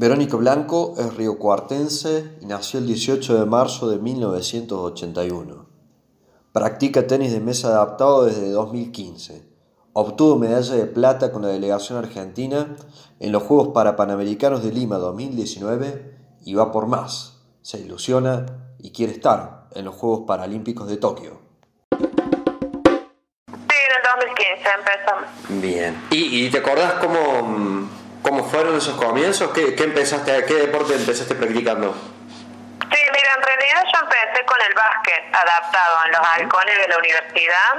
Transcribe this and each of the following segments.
Verónica Blanco es riocuartense y nació el 18 de marzo de 1981. Practica tenis de mesa adaptado desde 2015. Obtuvo medalla de plata con la delegación argentina en los Juegos Parapanamericanos de Lima 2019 y va por más. Se ilusiona y quiere estar en los Juegos Paralímpicos de Tokio. Sí, en el 2015 empezamos. Bien. ¿Y, y te acordás cómo, mm, cómo fueron esos comienzos? ¿Qué, qué empezaste, ¿Qué deporte empezaste practicando? Sí, mira, en realidad yo empecé con el básquet adaptado en los halcones de la universidad.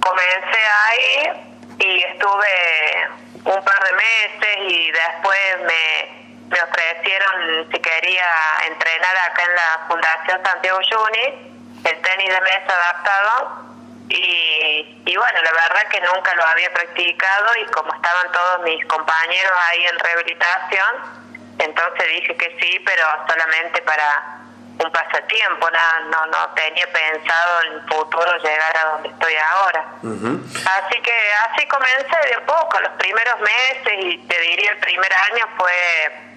Comencé ahí y estuve un par de meses y después me, me ofrecieron si quería entrenar acá en la Fundación Santiago Juni, el tenis de mesa adaptado. Y, y bueno, la verdad que nunca lo había practicado y como estaban todos mis compañeros ahí en rehabilitación, entonces dije que sí, pero solamente para un pasatiempo, no, no, no tenía pensado en el futuro llegar a donde estoy ahora. Así que así comencé de poco, los primeros meses y te diría el primer año fue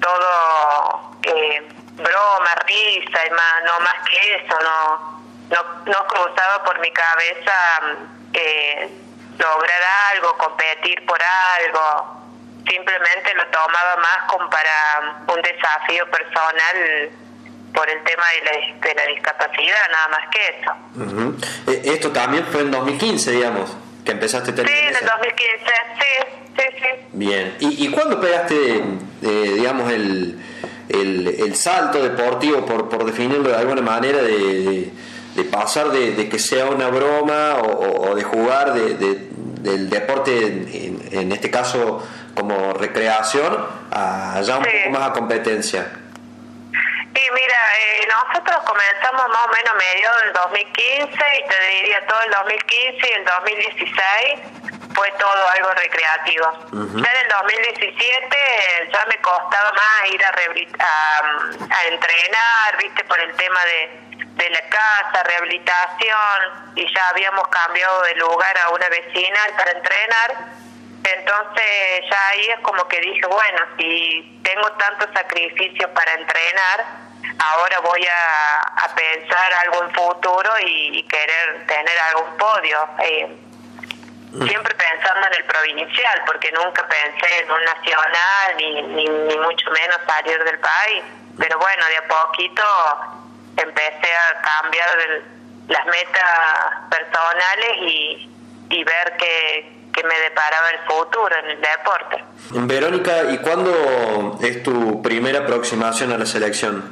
todo eh, broma, risa y más, no más que eso, no, no, no cruzaba por mi cabeza eh, lograr algo, competir por algo, simplemente lo tomaba más como para un desafío personal por el tema de la, de la discapacidad, nada más que eso. Eh, Esto también fue en 2015, digamos, que empezaste a tener... Sí, en el 2015, sí, sí, sí. Bien, ¿y, y cuándo pegaste, eh, digamos, el, el, el, salto deportivo, por, por definirlo de alguna manera, de, de, de pasar de, de, que sea una broma o, o de jugar de, del deporte, en, en, este caso como recreación, a ya un sí. poco más a competencia? Y mira, eh, nosotros comenzamos más o menos medio del 2015 y te diría todo el 2015 y el 2016 fue todo algo recreativo. Uh -huh. Ya en el 2017 ya me costaba más ir a, a, a entrenar, viste, por el tema de, de la casa, rehabilitación, y ya habíamos cambiado de lugar a una vecina para entrenar. Entonces ya ahí es como que dije, bueno, si tengo tanto sacrificio para entrenar, ahora voy a, a pensar algo en futuro y, y, querer tener algún podio. Eh, siempre pensando en el provincial, porque nunca pensé en un nacional, ni, ni, ni mucho menos salir del país. Pero bueno, de a poquito empecé a cambiar las metas personales y, y ver que, que me deparaba el futuro en el deporte. Verónica, ¿y cuándo es tu primera aproximación a la selección?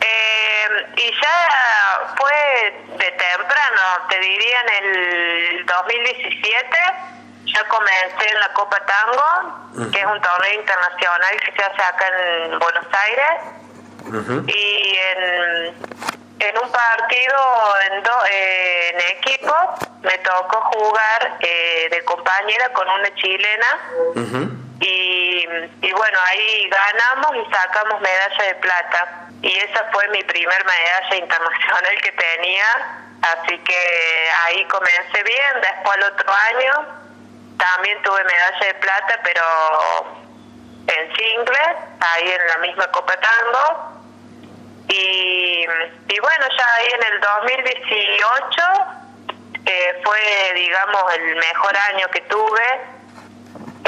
Eh, y ya fue de temprano, te diría en el 2017, ya comencé en la Copa Tango, uh -huh. que es un torneo internacional que se hace acá en Buenos Aires, uh -huh. y en, en un partido en, do, eh, en equipo me tocó jugar eh, de compañera con una chilena, uh -huh. y, y bueno, ahí ganamos y sacamos medalla de plata. Y esa fue mi primer medalla internacional que tenía, así que ahí comencé bien, después el otro año también tuve medalla de plata, pero en singles, ahí en la misma Copa Tango, y, y bueno, ya ahí en el 2018 eh, fue, digamos, el mejor año que tuve,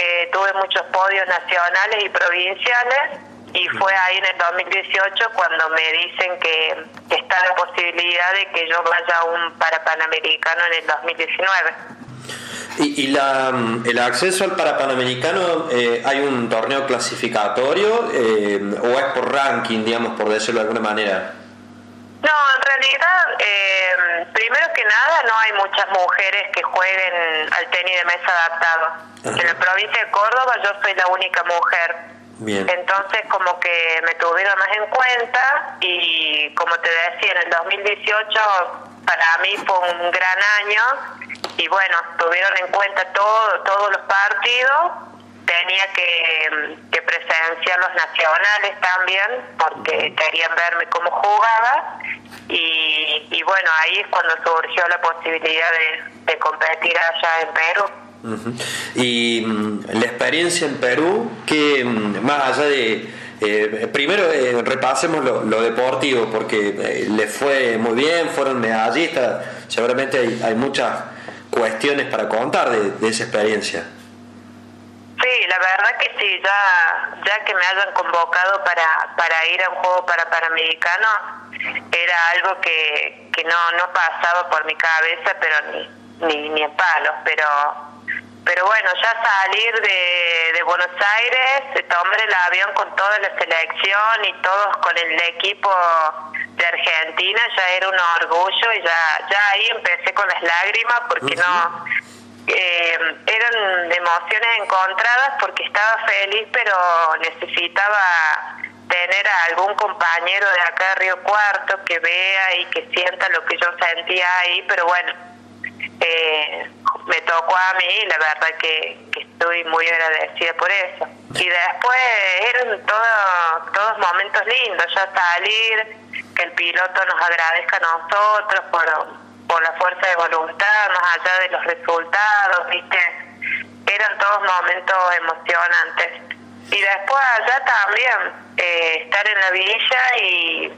eh, tuve muchos podios nacionales y provinciales, y fue ahí en el 2018 cuando me dicen que, que está la posibilidad de que yo vaya a un Parapanamericano en el 2019. ¿Y, y la, el acceso al Parapanamericano, eh, hay un torneo clasificatorio eh, o es por ranking, digamos, por decirlo de alguna manera? En realidad, eh, primero que nada, no hay muchas mujeres que jueguen al tenis de mesa adaptado. Ajá. En la provincia de Córdoba yo soy la única mujer Bien. Entonces como que me tuvieron más en cuenta y como te decía, en el 2018 para mí fue un gran año y bueno, tuvieron en cuenta todo, todos los partidos, tenía que, presenciar los nacionales también porque querían verme cómo jugaba y, y bueno, ahí es cuando surgió la posibilidad de, competir allá en Perú. Y mm, la experiencia en Perú, que mm, más allá de... Eh, primero eh, repasemos lo, deportivo, porque eh, les fue muy bien, fueron medallistas, seguramente hay, muchas cuestiones para contar de, esa experiencia. La verdad que sí, ya, ya que me hayan convocado para, para ir a un juego para Panamericano, era algo que, que no, no pasaba por mi cabeza, pero ni, ni, ni en palos, pero pero bueno, ya salir de, de Buenos Aires, tomar el avión con toda la selección y todos con el equipo de Argentina ya era un orgullo y ya, ya ahí empecé con las lágrimas porque no... Eh, eran emociones encontradas porque estaba feliz pero necesitaba tener a algún compañero de acá de Río Cuarto que vea y que sienta lo que yo sentía ahí, pero bueno, eh, me tocó a mí la verdad que, estoy muy agradecida por eso. Y después eran todos momentos lindos, ya salir, que el piloto nos agradezca a nosotros por, por la fuerza de voluntad, más allá de los resultados, ¿viste? Eran todos momentos emocionantes. Y después allá también, eh, estar en la villa y,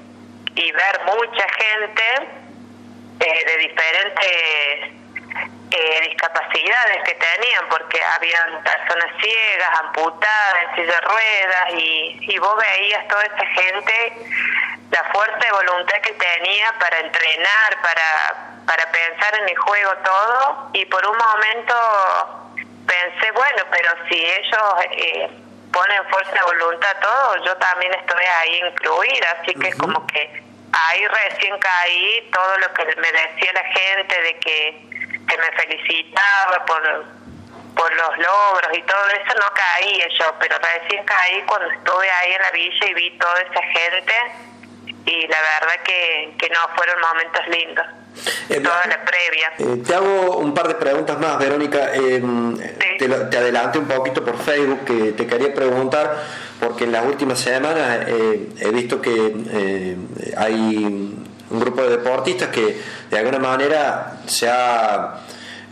y ver mucha gente eh, de diferentes eh, discapacidades que tenían, porque habían personas ciegas, amputadas, en silla de ruedas, y, y vos veías toda esa gente, la fuerza de voluntad que tenía para entrenar, para, para pensar en el juego todo, y por un momento pensé, bueno, pero si ellos eh, ponen fuerza de voluntad todo, yo también estoy ahí incluida, así que es como que ahí recién caí todo lo que me decía la gente de que que me felicitaba por, por los logros y todo eso, no caí yo, pero recién caí cuando estuve ahí en la villa y vi toda esa gente. Y la verdad que, que no fueron momentos lindos. Eh, toda la previa. Eh, te hago un par de preguntas más, Verónica. Em, te, te adelanté un poquito por Facebook que te quería preguntar, porque en las últimas semanas eh, he visto que hay un grupo de deportistas que de alguna manera se ha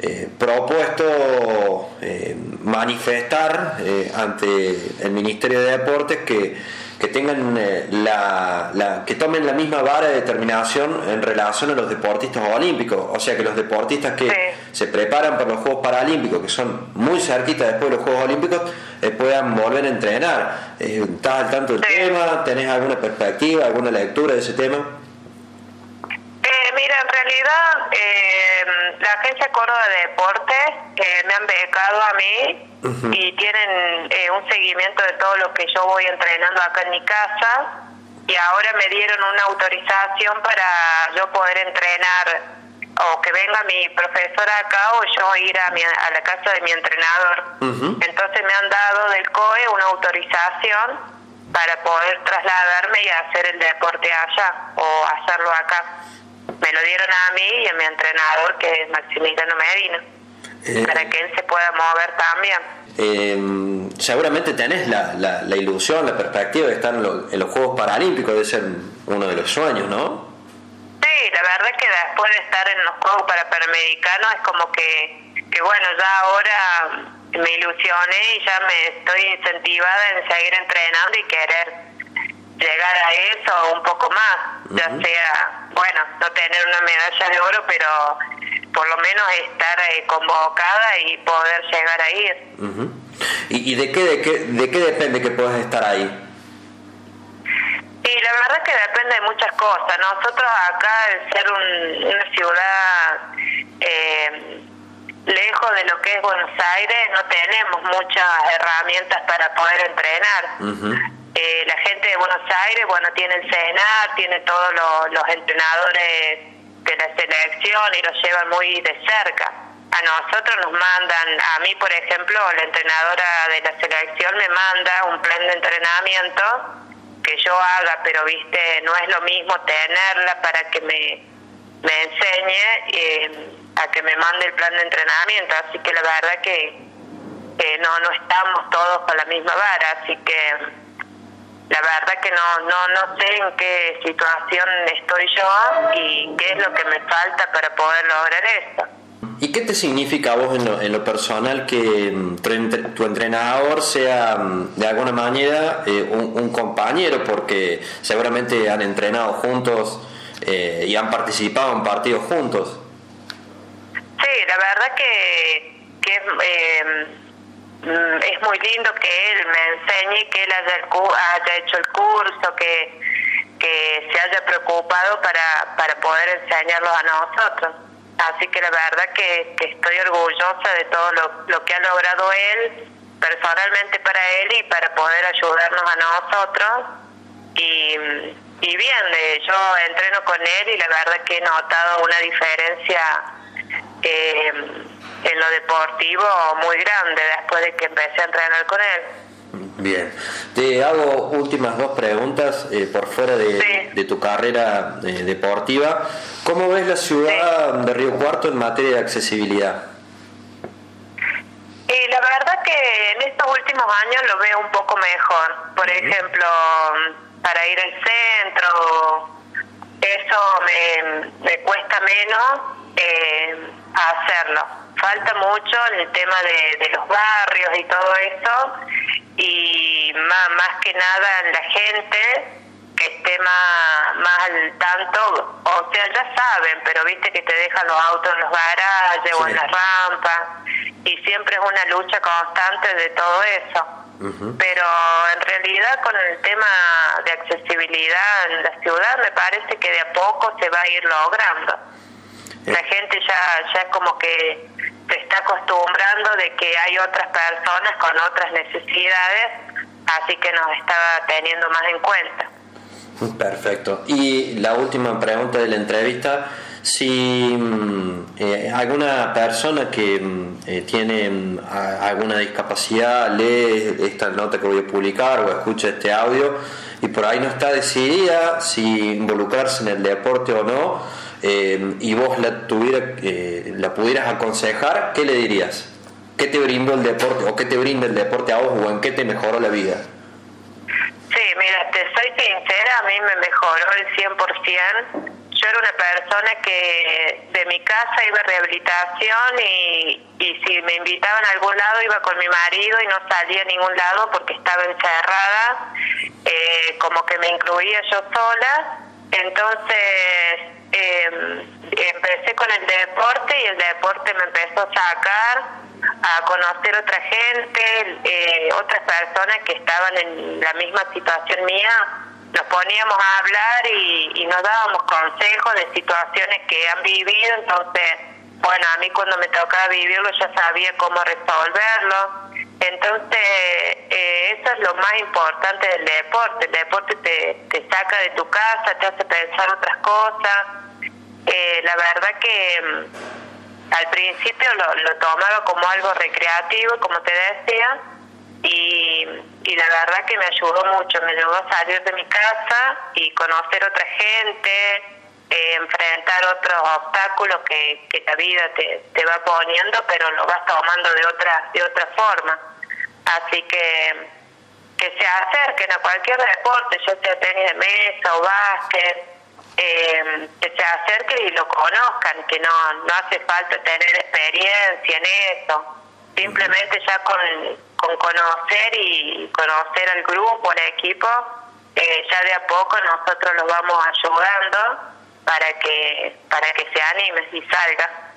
eh, propuesto eh, manifestar eh, ante el Ministerio de Deportes que, que tengan la, que tomen la misma vara de determinación en relación a los deportistas olímpicos, o sea que los deportistas que se preparan para los Juegos Paralímpicos, que son muy cerquitas después de los Juegos Olímpicos, puedan volver a entrenar. ¿Estás al tanto del tema? ¿Tenés alguna perspectiva, alguna lectura de ese tema? En realidad eh, la Agencia Córdoba de Deportes eh, me han becado a mí y tienen eh, un seguimiento de todo lo que yo voy entrenando acá en mi casa y ahora me dieron una autorización para yo poder entrenar o que venga mi profesora acá o yo ir a, mi, a la casa de mi entrenador. Entonces me han dado del COE una autorización para poder trasladarme y hacer el deporte allá o hacerlo acá me lo dieron a mí y a mi entrenador, que es Maximiliano Medina, eh, para que él se pueda mover también. Eh, seguramente tenés la, la, ilusión, la perspectiva de estar en, los Juegos Paralímpicos, debe ser uno de los sueños, ¿no? Sí, la verdad es que después de estar en los Juegos para Panamericanos es como que, que bueno, ya ahora me ilusioné y ya me estoy incentivada en seguir entrenando y querer llegar a eso un poco más, ya sea, bueno, no tener una medalla de oro, pero por lo menos estar eh, convocada y poder llegar a ir. ¿Y, de, qué, de, qué, de qué depende que puedas estar ahí? Y la verdad que depende de muchas cosas. Nosotros acá, al ser una ciudad eh, lejos de lo que es Buenos Aires, no tenemos muchas herramientas para poder entrenar. Eh, la gente de Buenos Aires, bueno, tiene el CENAR, tiene todos los, entrenadores de la selección y los llevan muy de cerca. A nosotros nos mandan, a mí por ejemplo, la entrenadora de la selección me manda un plan de entrenamiento que yo haga, pero viste, no es lo mismo tenerla para que me, me enseñe eh, a que me mande el plan de entrenamiento, así que la verdad que no, no estamos todos con la misma vara, así que la verdad que no, no, no sé en qué situación estoy yo y qué es lo que me falta para poder lograr esto. ¿Y qué te significa a vos en lo, en lo personal que mm, tu entrenador sea mm, de alguna manera eh, un, compañero? Porque seguramente han entrenado juntos eh, y han participado en partidos juntos. Sí, la verdad que, que eh, es muy lindo que él me enseñe, que él haya, haya hecho el curso, que, que se haya preocupado para, para poder enseñarlos a nosotros. Así que la verdad que, estoy orgullosa de todo lo, que ha logrado él, personalmente para él y para poder ayudarnos a nosotros. Y, y bien, yo entreno con él y la verdad que he notado una diferencia eh, en lo deportivo muy grande después de que empecé a entrenar con él. Bien, te hago últimas dos preguntas eh, por fuera de, tu carrera eh, deportiva. ¿Cómo ves la ciudad de Río Cuarto en materia de accesibilidad? Y la verdad que en estos últimos años lo veo un poco mejor. Por ejemplo, para ir al centro, eso me, cuesta menos eh, hacerlo. Falta mucho en el tema de, de los barrios y todo eso y más, más que nada en la gente que esté más, más al tanto, o sea, ya saben, pero viste que te dejan los autos en los garajes o en las rampas, y siempre es una lucha constante de todo eso. Pero en realidad con el tema de accesibilidad en la ciudad me parece que de a poco se va a ir logrando. La gente ya, ya como que se está acostumbrando de que hay otras personas con otras necesidades, así que nos estaba teniendo más en cuenta. Perfecto. Y la última pregunta de la entrevista, si mm, eh, alguna persona que mm, eh, tiene mm, alguna discapacidad lee esta nota que voy a publicar o escucha este audio y por ahí no está decidida si involucrarse en el deporte o no, eh, y vos la, tuviera, la pudieras aconsejar, ¿qué le dirías? ¿Qué te brindó el deporte o qué te brinda el deporte a vos o en qué te mejoró la vida? Sí, mira, te soy sincera, a mí me mejoró el 100%. Yo era una persona que de mi casa iba a rehabilitación y, y si me invitaban a algún lado iba con mi marido y no salía a ningún lado porque estaba encerrada, eh, como que me incluía yo sola. Entonces eh, empecé con el deporte y el deporte me empezó a sacar a conocer otra gente, eh, otras personas que estaban en la misma situación mía, nos poníamos a hablar y, nos dábamos consejos de situaciones que han vivido, entonces, bueno, a mí cuando me tocaba vivirlo ya sabía cómo resolverlo. Entonces, eh, eso es lo más importante del deporte. El deporte te, te saca de tu casa, te hace pensar otras cosas. Eh, la verdad que mm, al principio lo, lo tomaba como algo recreativo, como te decía, y, y la verdad que me ayudó mucho, me ayudó a salir de mi casa y conocer otra gente, eh, enfrentar otros obstáculos que, que la vida te, te va poniendo, pero lo vas tomando de otra, de otra forma. Así que que se acerquen a cualquier deporte, ya sea tenis de mesa o básquet, eh, que se acerquen y lo conozcan, que no, no hace falta tener experiencia en eso, simplemente ya con, con conocer y conocer al grupo, al equipo, eh, ya de a poco nosotros los vamos ayudando para que para que se animen y salga.